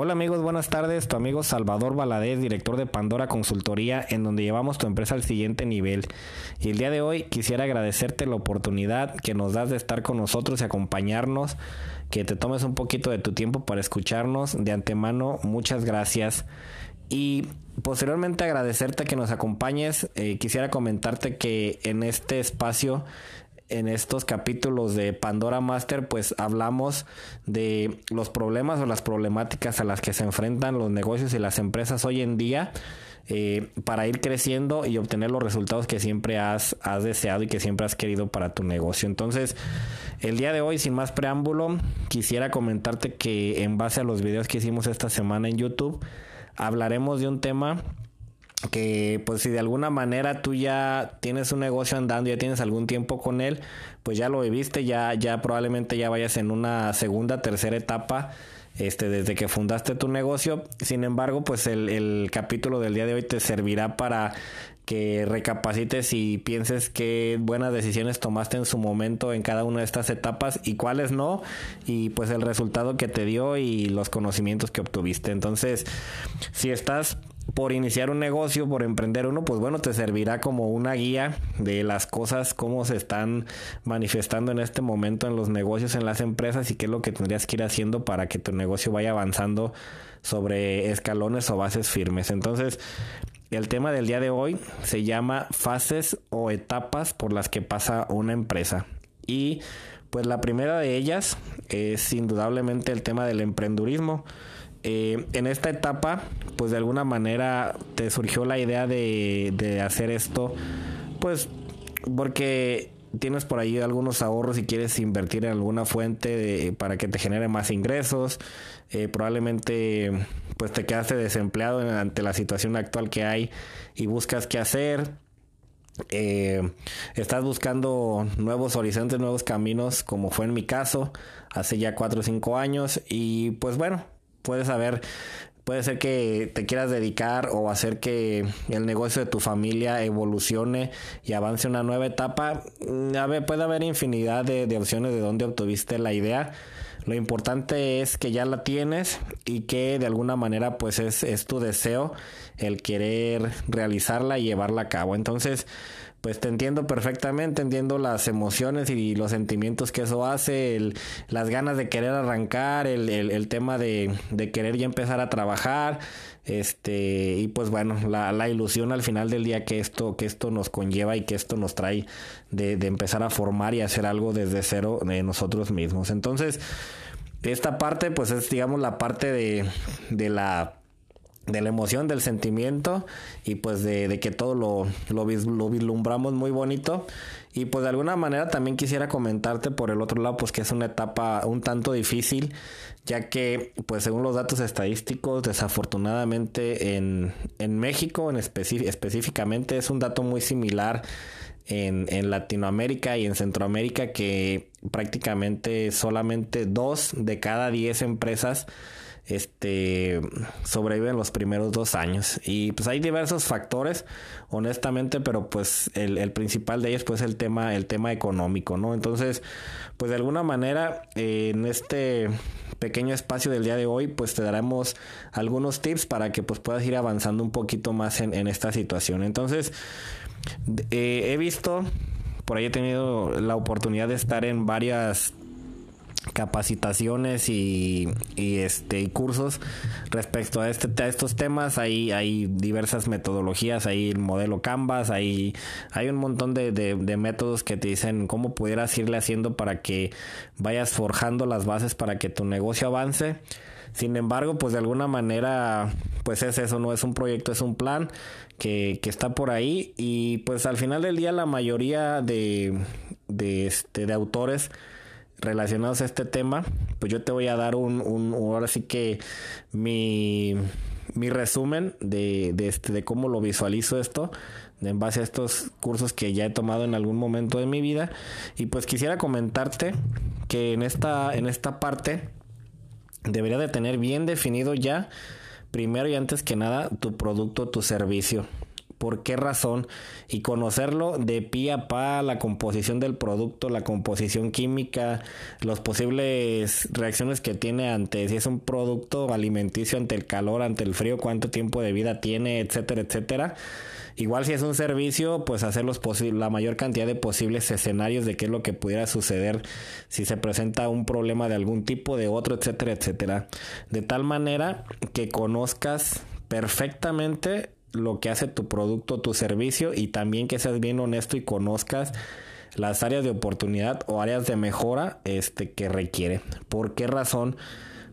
Hola amigos, buenas tardes. Tu amigo Salvador Valadez, director de Pandora Consultoría, en donde llevamos tu empresa al siguiente nivel. Y el día de hoy quisiera agradecerte la oportunidad que nos das de estar con nosotros y acompañarnos, que te tomes un poquito de tu tiempo para escucharnos. De antemano, muchas gracias. Y posteriormente agradecerte que nos acompañes. Eh, quisiera comentarte que en este espacio en estos capítulos de Pandora Master, pues hablamos de los problemas o las problemáticas a las que se enfrentan los negocios y las empresas hoy en día eh, para ir creciendo y obtener los resultados que siempre has, has deseado y que siempre has querido para tu negocio. Entonces, el día de hoy, sin más preámbulo, quisiera comentarte que en base a los videos que hicimos esta semana en YouTube, hablaremos de un tema que pues si de alguna manera tú ya tienes un negocio andando, ya tienes algún tiempo con él, pues ya lo viviste, ya, ya probablemente ya vayas en una segunda, tercera etapa, este, desde que fundaste tu negocio. Sin embargo, pues el, el capítulo del día de hoy te servirá para que recapacites y pienses qué buenas decisiones tomaste en su momento en cada una de estas etapas y cuáles no, y pues el resultado que te dio y los conocimientos que obtuviste. Entonces, si estás por iniciar un negocio, por emprender uno, pues bueno, te servirá como una guía de las cosas, cómo se están manifestando en este momento en los negocios, en las empresas y qué es lo que tendrías que ir haciendo para que tu negocio vaya avanzando sobre escalones o bases firmes. Entonces, el tema del día de hoy se llama fases o etapas por las que pasa una empresa. Y pues la primera de ellas es indudablemente el tema del emprendurismo. Eh, en esta etapa, pues de alguna manera te surgió la idea de, hacer esto, pues porque tienes por ahí algunos ahorros y quieres invertir en alguna fuente para que te genere más ingresos, eh, probablemente pues te quedaste desempleado ante la situación actual que hay y buscas qué hacer. Eh, estás buscando nuevos horizontes, nuevos caminos, como fue en mi caso, hace ya 4 o 5 años. Y pues bueno, puedes saber, puede ser que te quieras dedicar o hacer que el negocio de tu familia evolucione y avance una nueva etapa. Mm, a ver, puede haber infinidad de, opciones de dónde obtuviste la idea. Lo importante es que ya la tienes y que de alguna manera pues es, es tu deseo el querer realizarla y llevarla a cabo. Entonces, pues te entiendo perfectamente, entiendo las emociones y los sentimientos que eso hace, las ganas de querer arrancar, el, el, tema de, de, querer ya empezar a trabajar, este, y pues bueno, la, la, ilusión al final del día que esto, que esto nos conlleva y que esto nos trae de, de empezar a formar y hacer algo desde cero de nosotros mismos. Entonces, esta parte, pues es digamos la parte de, de la de la emoción, del sentimiento y pues de, que todo lo, lo, lo, vislumbramos muy bonito. Y pues de alguna manera también quisiera comentarte por el otro lado pues que es una etapa un tanto difícil ya que pues según los datos estadísticos desafortunadamente en, en México en específicamente es un dato muy similar en, en Latinoamérica y en Centroamérica que prácticamente solamente dos de cada diez empresas este sobreviven los primeros dos años. Y pues hay diversos factores honestamente pero pues el, principal de ellos pues el tema el tema económico no entonces pues de alguna manera en este pequeño espacio del día de hoy pues te daremos algunos tips para que pues puedas ir avanzando un poquito más en, en esta situación. Entonces eh, he visto por ahí he tenido la oportunidad de estar en varias capacitaciones y, este y cursos respecto a este a estos temas. Hay hay diversas metodologías hay el modelo canvas hay hay un montón de, de, métodos que te dicen cómo pudieras irle haciendo para que vayas forjando las bases para que tu negocio avance. Sin embargo pues de alguna manera pues es eso no es un proyecto es un plan que, que está por ahí y pues al final del día la mayoría de de este de autores relacionados a este tema, pues yo te voy a dar un, un ahora sí que mi, mi resumen de, de, este, de cómo lo visualizo esto en base a estos cursos que ya he tomado en algún momento de mi vida. Y pues quisiera comentarte que en esta en esta parte debería de tener bien definido ya primero y antes que nada tu producto tu servicio por qué razón y conocerlo de pie a pa, la composición del producto, la composición química, las posibles reacciones que tiene ante si es un producto alimenticio ante el calor, ante el frío, cuánto tiempo de vida tiene, etcétera, etcétera. Igual si es un servicio, pues hacer los la mayor cantidad de posibles escenarios de qué es lo que pudiera suceder si se presenta un problema de algún tipo, de otro, etcétera, etcétera. De tal manera que conozcas perfectamente lo que hace tu producto, tu servicio y también que seas bien honesto y conozcas las áreas de oportunidad o áreas de mejora este que requiere. ¿Por qué razón?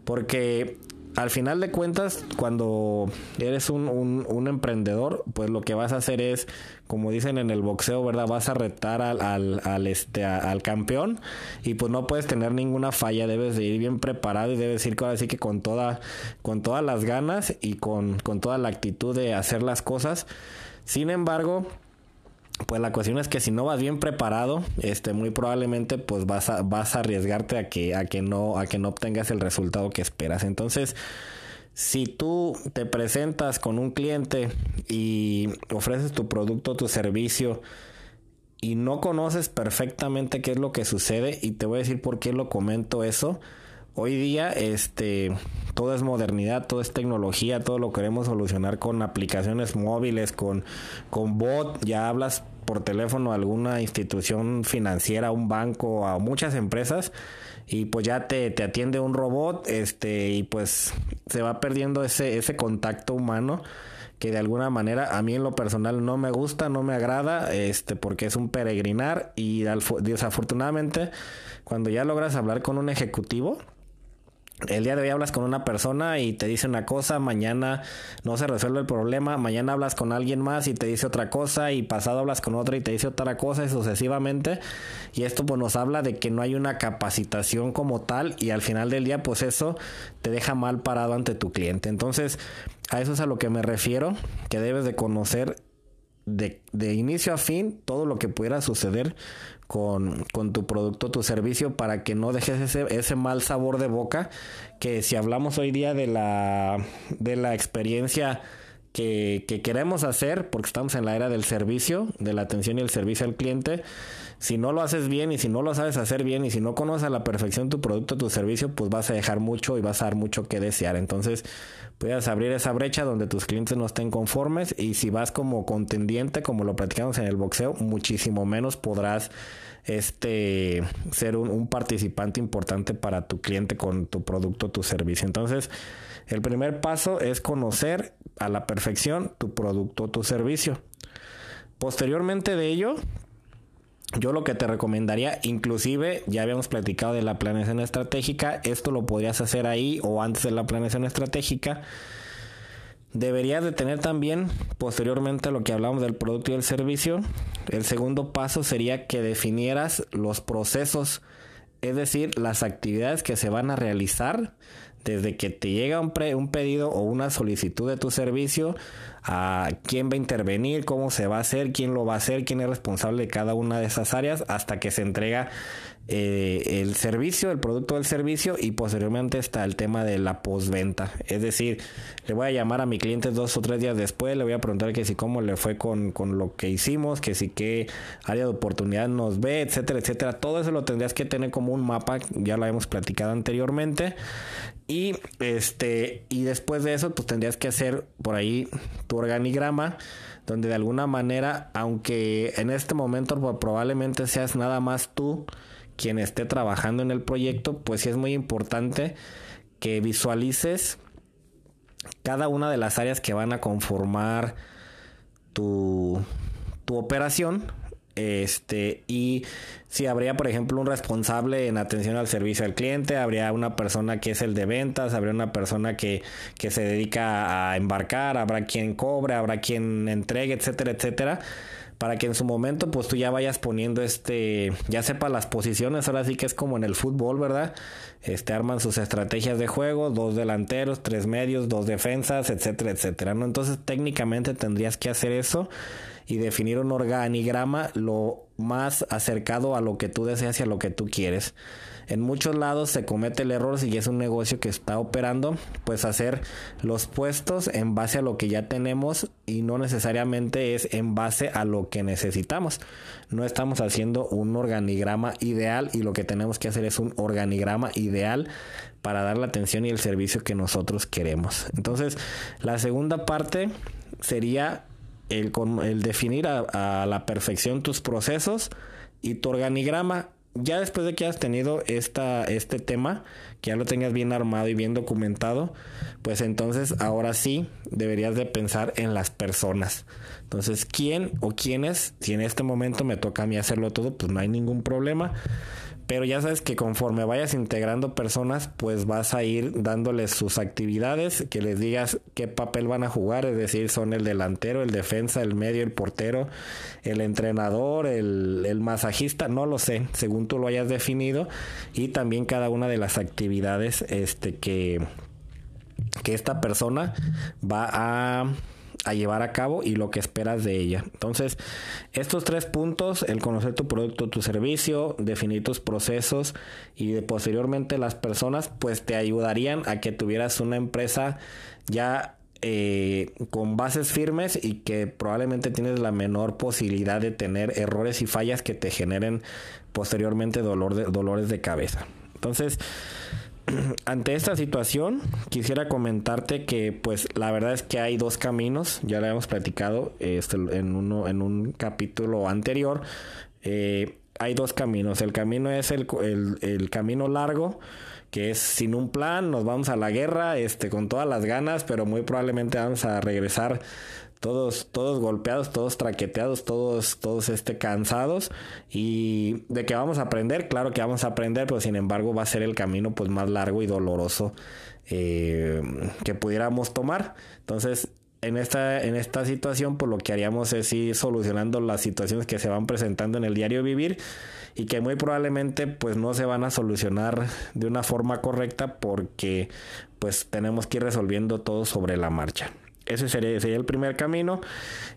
Porque al final de cuentas, cuando eres un, un, emprendedor, pues lo que vas a hacer es, como dicen en el boxeo, ¿verdad? Vas a retar al, al, al este, al campeón y pues no puedes tener ninguna falla, debes de ir bien preparado y debes ir así que con, toda, con todas las ganas y con, con toda la actitud de hacer las cosas. Sin embargo, pues la cuestión es que si no vas bien preparado, este muy probablemente pues vas a vas a arriesgarte a que a que no a que no obtengas el resultado que esperas. Entonces, si tú te presentas con un cliente y ofreces tu producto, tu servicio y no conoces perfectamente qué es lo que sucede y te voy a decir por qué lo comento eso. Hoy día, este, todo es modernidad, todo es tecnología, todo lo queremos solucionar con aplicaciones móviles, con, con bot, ya hablas por teléfono a alguna institución financiera, un banco, a muchas empresas y pues ya te, te atiende un robot, este, y pues se va perdiendo ese, ese contacto humano que de alguna manera a mí en lo personal no me gusta, no me agrada, este, porque es un peregrinar y desafortunadamente cuando ya logras hablar con un ejecutivo, el día de hoy hablas con una persona y te dice una cosa, mañana no se resuelve el problema, mañana hablas con alguien más y te dice otra cosa y pasado hablas con otra y te dice otra cosa y sucesivamente. Y esto pues nos habla de que no hay una capacitación como tal y al final del día pues eso te deja mal parado ante tu cliente. Entonces a eso es a lo que me refiero, que debes de conocer de, de inicio a fin todo lo que pudiera suceder con, con, tu producto, tu servicio, para que no dejes ese, ese mal sabor de boca, que si hablamos hoy día de la, de la experiencia que, que, queremos hacer, porque estamos en la era del servicio, de la atención y el servicio al cliente, si no lo haces bien y si no lo sabes hacer bien y si no conoces a la perfección tu producto, tu servicio, pues vas a dejar mucho y vas a dar mucho que desear. Entonces, puedas abrir esa brecha donde tus clientes no estén conformes y si vas como contendiente, como lo platicamos en el boxeo, muchísimo menos podrás este ser un, un participante importante para tu cliente con tu producto, tu servicio. Entonces, el primer paso es conocer a la perfección tu producto, tu servicio. Posteriormente de ello, yo lo que te recomendaría, inclusive ya habíamos platicado de la planeación estratégica, esto lo podrías hacer ahí o antes de la planeación estratégica. Deberías de tener también, posteriormente a lo que hablamos del producto y el servicio, el segundo paso sería que definieras los procesos, es decir, las actividades que se van a realizar desde que te llega un, pedido o una solicitud de tu servicio a quién va a intervenir, cómo se va a hacer, quién lo va a hacer, quién es responsable de cada una de esas áreas hasta que se entrega eh, el servicio, el producto del servicio y posteriormente está el tema de la postventa. Es decir, le voy a llamar a mi cliente dos o tres días después, le voy a preguntar que si cómo le fue con, con lo que hicimos, que si qué área de oportunidad nos ve, etcétera, etcétera. Todo eso lo tendrías que tener como un mapa, ya lo hemos platicado anteriormente. Y este, y después de eso, pues tendrías que hacer por ahí tu organigrama donde de alguna manera, aunque en este momento pues, probablemente seas nada más tú, quien esté trabajando en el proyecto, pues sí es muy importante que visualices cada una de las áreas que van a conformar tu, tu operación. Este, y si habría, por ejemplo, un responsable en atención al servicio al cliente, habría una persona que es el de ventas, habría una persona que, que se dedica a embarcar, habrá quien cobre, habrá quien entregue, etcétera, etcétera para que en su momento pues tú ya vayas poniendo este, ya sepa las posiciones, ahora sí que es como en el fútbol, ¿verdad? Este arman sus estrategias de juego, dos delanteros, tres medios, dos defensas, etcétera, etcétera, ¿no? Entonces técnicamente tendrías que hacer eso y definir un organigrama lo más acercado a lo que tú deseas y a lo que tú quieres. En muchos lados se comete el error si es un negocio que está operando, pues hacer los puestos en base a lo que ya tenemos y no necesariamente es en base a lo que necesitamos. No estamos haciendo un organigrama ideal y lo que tenemos que hacer es un organigrama ideal para dar la atención y el servicio que nosotros queremos. Entonces, la segunda parte sería el, el definir a, la perfección tus procesos y tu organigrama ya después de que has tenido esta, este tema, que ya lo tengas bien armado y bien documentado, pues entonces ahora sí deberías de pensar en las personas. Entonces, ¿quién o quiénes? Si en este momento me toca a mí hacerlo todo, pues no hay ningún problema. Pero ya sabes que conforme vayas integrando personas, pues vas a ir dándoles sus actividades, que les digas qué papel van a jugar, es decir, son el delantero, el defensa, el medio, el portero, el entrenador, el, masajista, no lo sé, según tú lo hayas definido, y también cada una de las actividades este, que, que esta persona va a a llevar a cabo y lo que esperas de ella. Entonces, estos tres puntos, el conocer tu producto, tu servicio, definir tus procesos y de posteriormente las personas, pues te ayudarían a que tuvieras una empresa ya eh, con bases firmes y que probablemente tienes la menor posibilidad de tener errores y fallas que te generen posteriormente dolor de, dolores de cabeza. Entonces, ante esta situación quisiera comentarte que pues la verdad es que hay dos caminos ya lo habíamos platicado este, en uno en un capítulo anterior eh, hay dos caminos. El camino es el, el, el, camino largo que es sin un plan nos vamos a la guerra este con todas las ganas pero muy probablemente vamos a regresar todos, todos golpeados, todos traqueteados, todos, todos este, cansados. Y de que vamos a aprender, claro que vamos a aprender, pero sin embargo va a ser el camino pues más largo y doloroso eh, que pudiéramos tomar. Entonces, en esta, en esta situación, pues lo que haríamos es ir solucionando las situaciones que se van presentando en el diario vivir y que muy probablemente pues no se van a solucionar de una forma correcta porque pues tenemos que ir resolviendo todo sobre la marcha. Ese sería, sería, el primer camino.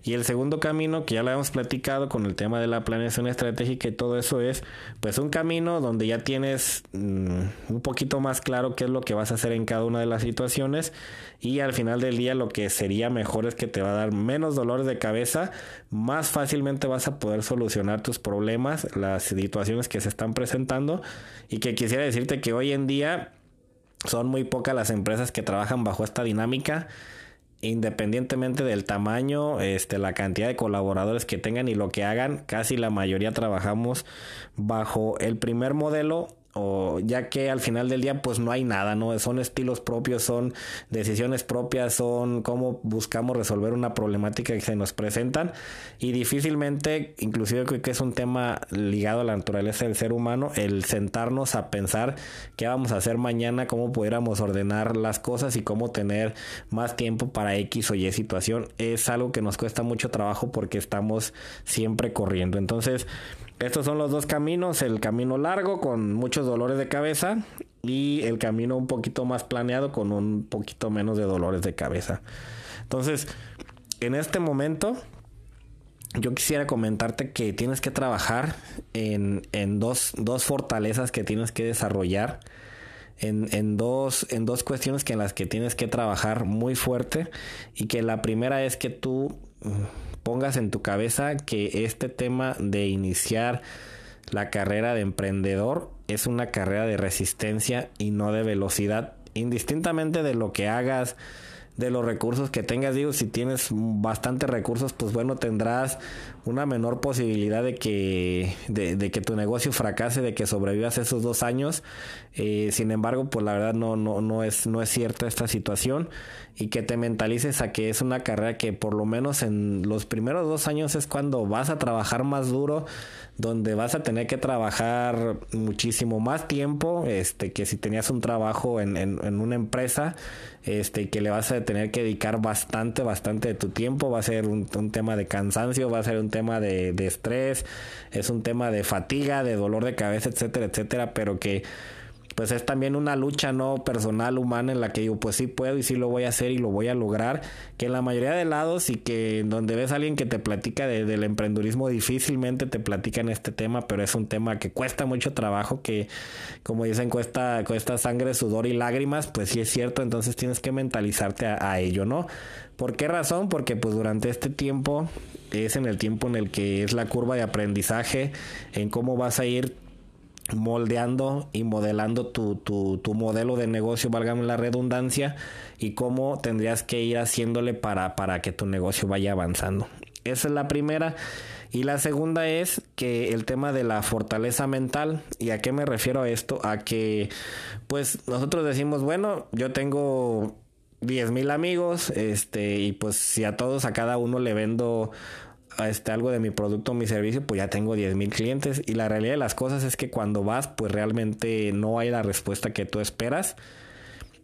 Y el segundo camino, que ya lo hemos platicado con el tema de la planeación estratégica y todo eso, es pues un camino donde ya tienes mmm, un poquito más claro qué es lo que vas a hacer en cada una de las situaciones. Y al final del día lo que sería mejor es que te va a dar menos dolores de cabeza, más fácilmente vas a poder solucionar tus problemas, las situaciones que se están presentando. Y que quisiera decirte que hoy en día son muy pocas las empresas que trabajan bajo esta dinámica independientemente del tamaño, este, la cantidad de colaboradores que tengan y lo que hagan, casi la mayoría trabajamos bajo el primer modelo ya que al final del día pues no hay nada, ¿no? Son estilos propios, son decisiones propias, son cómo buscamos resolver una problemática que se nos presentan y difícilmente, inclusive creo que es un tema ligado a la naturaleza del ser humano, el sentarnos a pensar qué vamos a hacer mañana, cómo pudiéramos ordenar las cosas y cómo tener más tiempo para X o Y situación, es algo que nos cuesta mucho trabajo porque estamos siempre corriendo. Entonces, estos son los dos caminos, el camino largo con muchos dolores de cabeza y el camino un poquito más planeado con un poquito menos de dolores de cabeza. Entonces, en este momento, yo quisiera comentarte que tienes que trabajar en, en dos, dos, fortalezas que tienes que desarrollar. En, en, dos, en dos cuestiones que en las que tienes que trabajar muy fuerte y que la primera es que tú pongas en tu cabeza que este tema de iniciar la carrera de emprendedor es una carrera de resistencia y no de velocidad, indistintamente de lo que hagas, de los recursos que tengas. Digo, si tienes bastantes recursos, pues bueno, tendrás una menor posibilidad de que, de, que tu negocio fracase, de que sobrevivas esos dos años. Eh, sin embargo, pues la verdad no, no, no, es, no es cierta esta situación y que te mentalices a que es una carrera que por lo menos en los primeros dos años es cuando vas a trabajar más duro, donde vas a tener que trabajar muchísimo más tiempo, este, que si tenías un trabajo en, en, en una empresa, este, que le vas a tener que dedicar bastante, bastante de tu tiempo, va a ser un, tema de cansancio, va a ser un tema de estrés, es un tema de fatiga, de dolor de cabeza, etcétera, etcétera, pero que pues es también una lucha no personal, humana, en la que yo pues sí puedo y sí lo voy a hacer y lo voy a lograr, que en la mayoría de lados y que donde ves a alguien que te platica del emprendurismo difícilmente te platican este tema, pero es un tema que cuesta mucho trabajo, que como dicen cuesta, cuesta sangre, sudor y lágrimas, pues sí es cierto, entonces tienes que mentalizarte a, a ello, ¿no? ¿Por qué razón? Porque pues durante este tiempo es en el tiempo en el que es la curva de aprendizaje, en cómo vas a ir moldeando y modelando tu, tu, tu modelo de negocio, válgame la redundancia, y cómo tendrías que ir haciéndole para, para que tu negocio vaya avanzando. Esa es la primera. Y la segunda es que el tema de la fortaleza mental. ¿Y a qué me refiero a esto? A que, pues, nosotros decimos, bueno, yo tengo 10 mil amigos, este, y pues si a todos, a cada uno le vendo este, algo de mi producto o mi servicio, pues ya tengo 10 mil clientes. Y la realidad de las cosas es que cuando vas, pues realmente no hay la respuesta que tú esperas.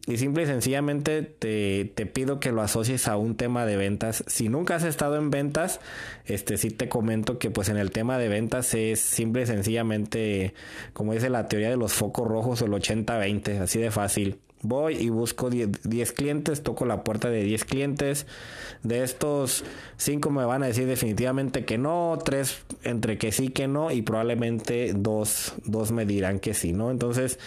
Y simple y sencillamente te, te, pido que lo asocies a un tema de ventas. Si nunca has estado en ventas, este sí te comento que pues en el tema de ventas es simple y sencillamente, como dice la teoría de los focos rojos, el 80-20, así de fácil. Voy y busco 10 clientes, toco la puerta de 10 clientes. De estos, 5 me van a decir definitivamente que no, 3 entre que sí, que no, y probablemente 2, dos me dirán que sí, ¿no? Entonces,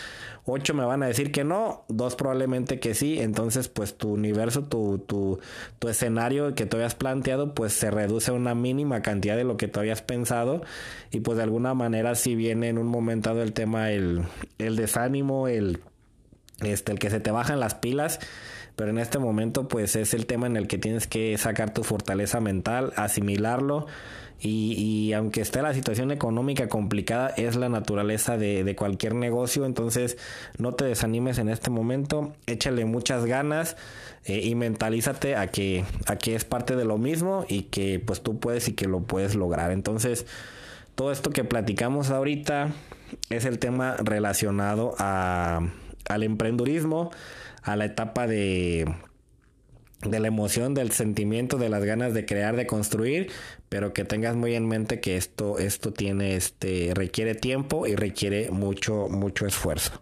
8 me van a decir que no, 2 probablemente que sí. Entonces, pues tu universo, tu, tu, tu escenario que tú habías planteado, pues se reduce a una mínima cantidad de lo que tú habías pensado. Y pues de alguna manera, si viene en un momento el tema, el, el desánimo, el este, el que se te bajan las pilas, pero en este momento pues es el tema en el que tienes que sacar tu fortaleza mental, asimilarlo y, y aunque esté la situación económica complicada, es la naturaleza de, de, cualquier negocio, entonces no te desanimes en este momento, échale muchas ganas eh, y mentalízate a que, a que es parte de lo mismo y que pues tú puedes y que lo puedes lograr. Entonces, todo esto que platicamos ahorita es el tema relacionado a al emprendurismo, a la etapa de de la emoción, del sentimiento, de las ganas de crear, de construir, pero que tengas muy en mente que esto, esto tiene, este, requiere tiempo y requiere mucho, mucho esfuerzo.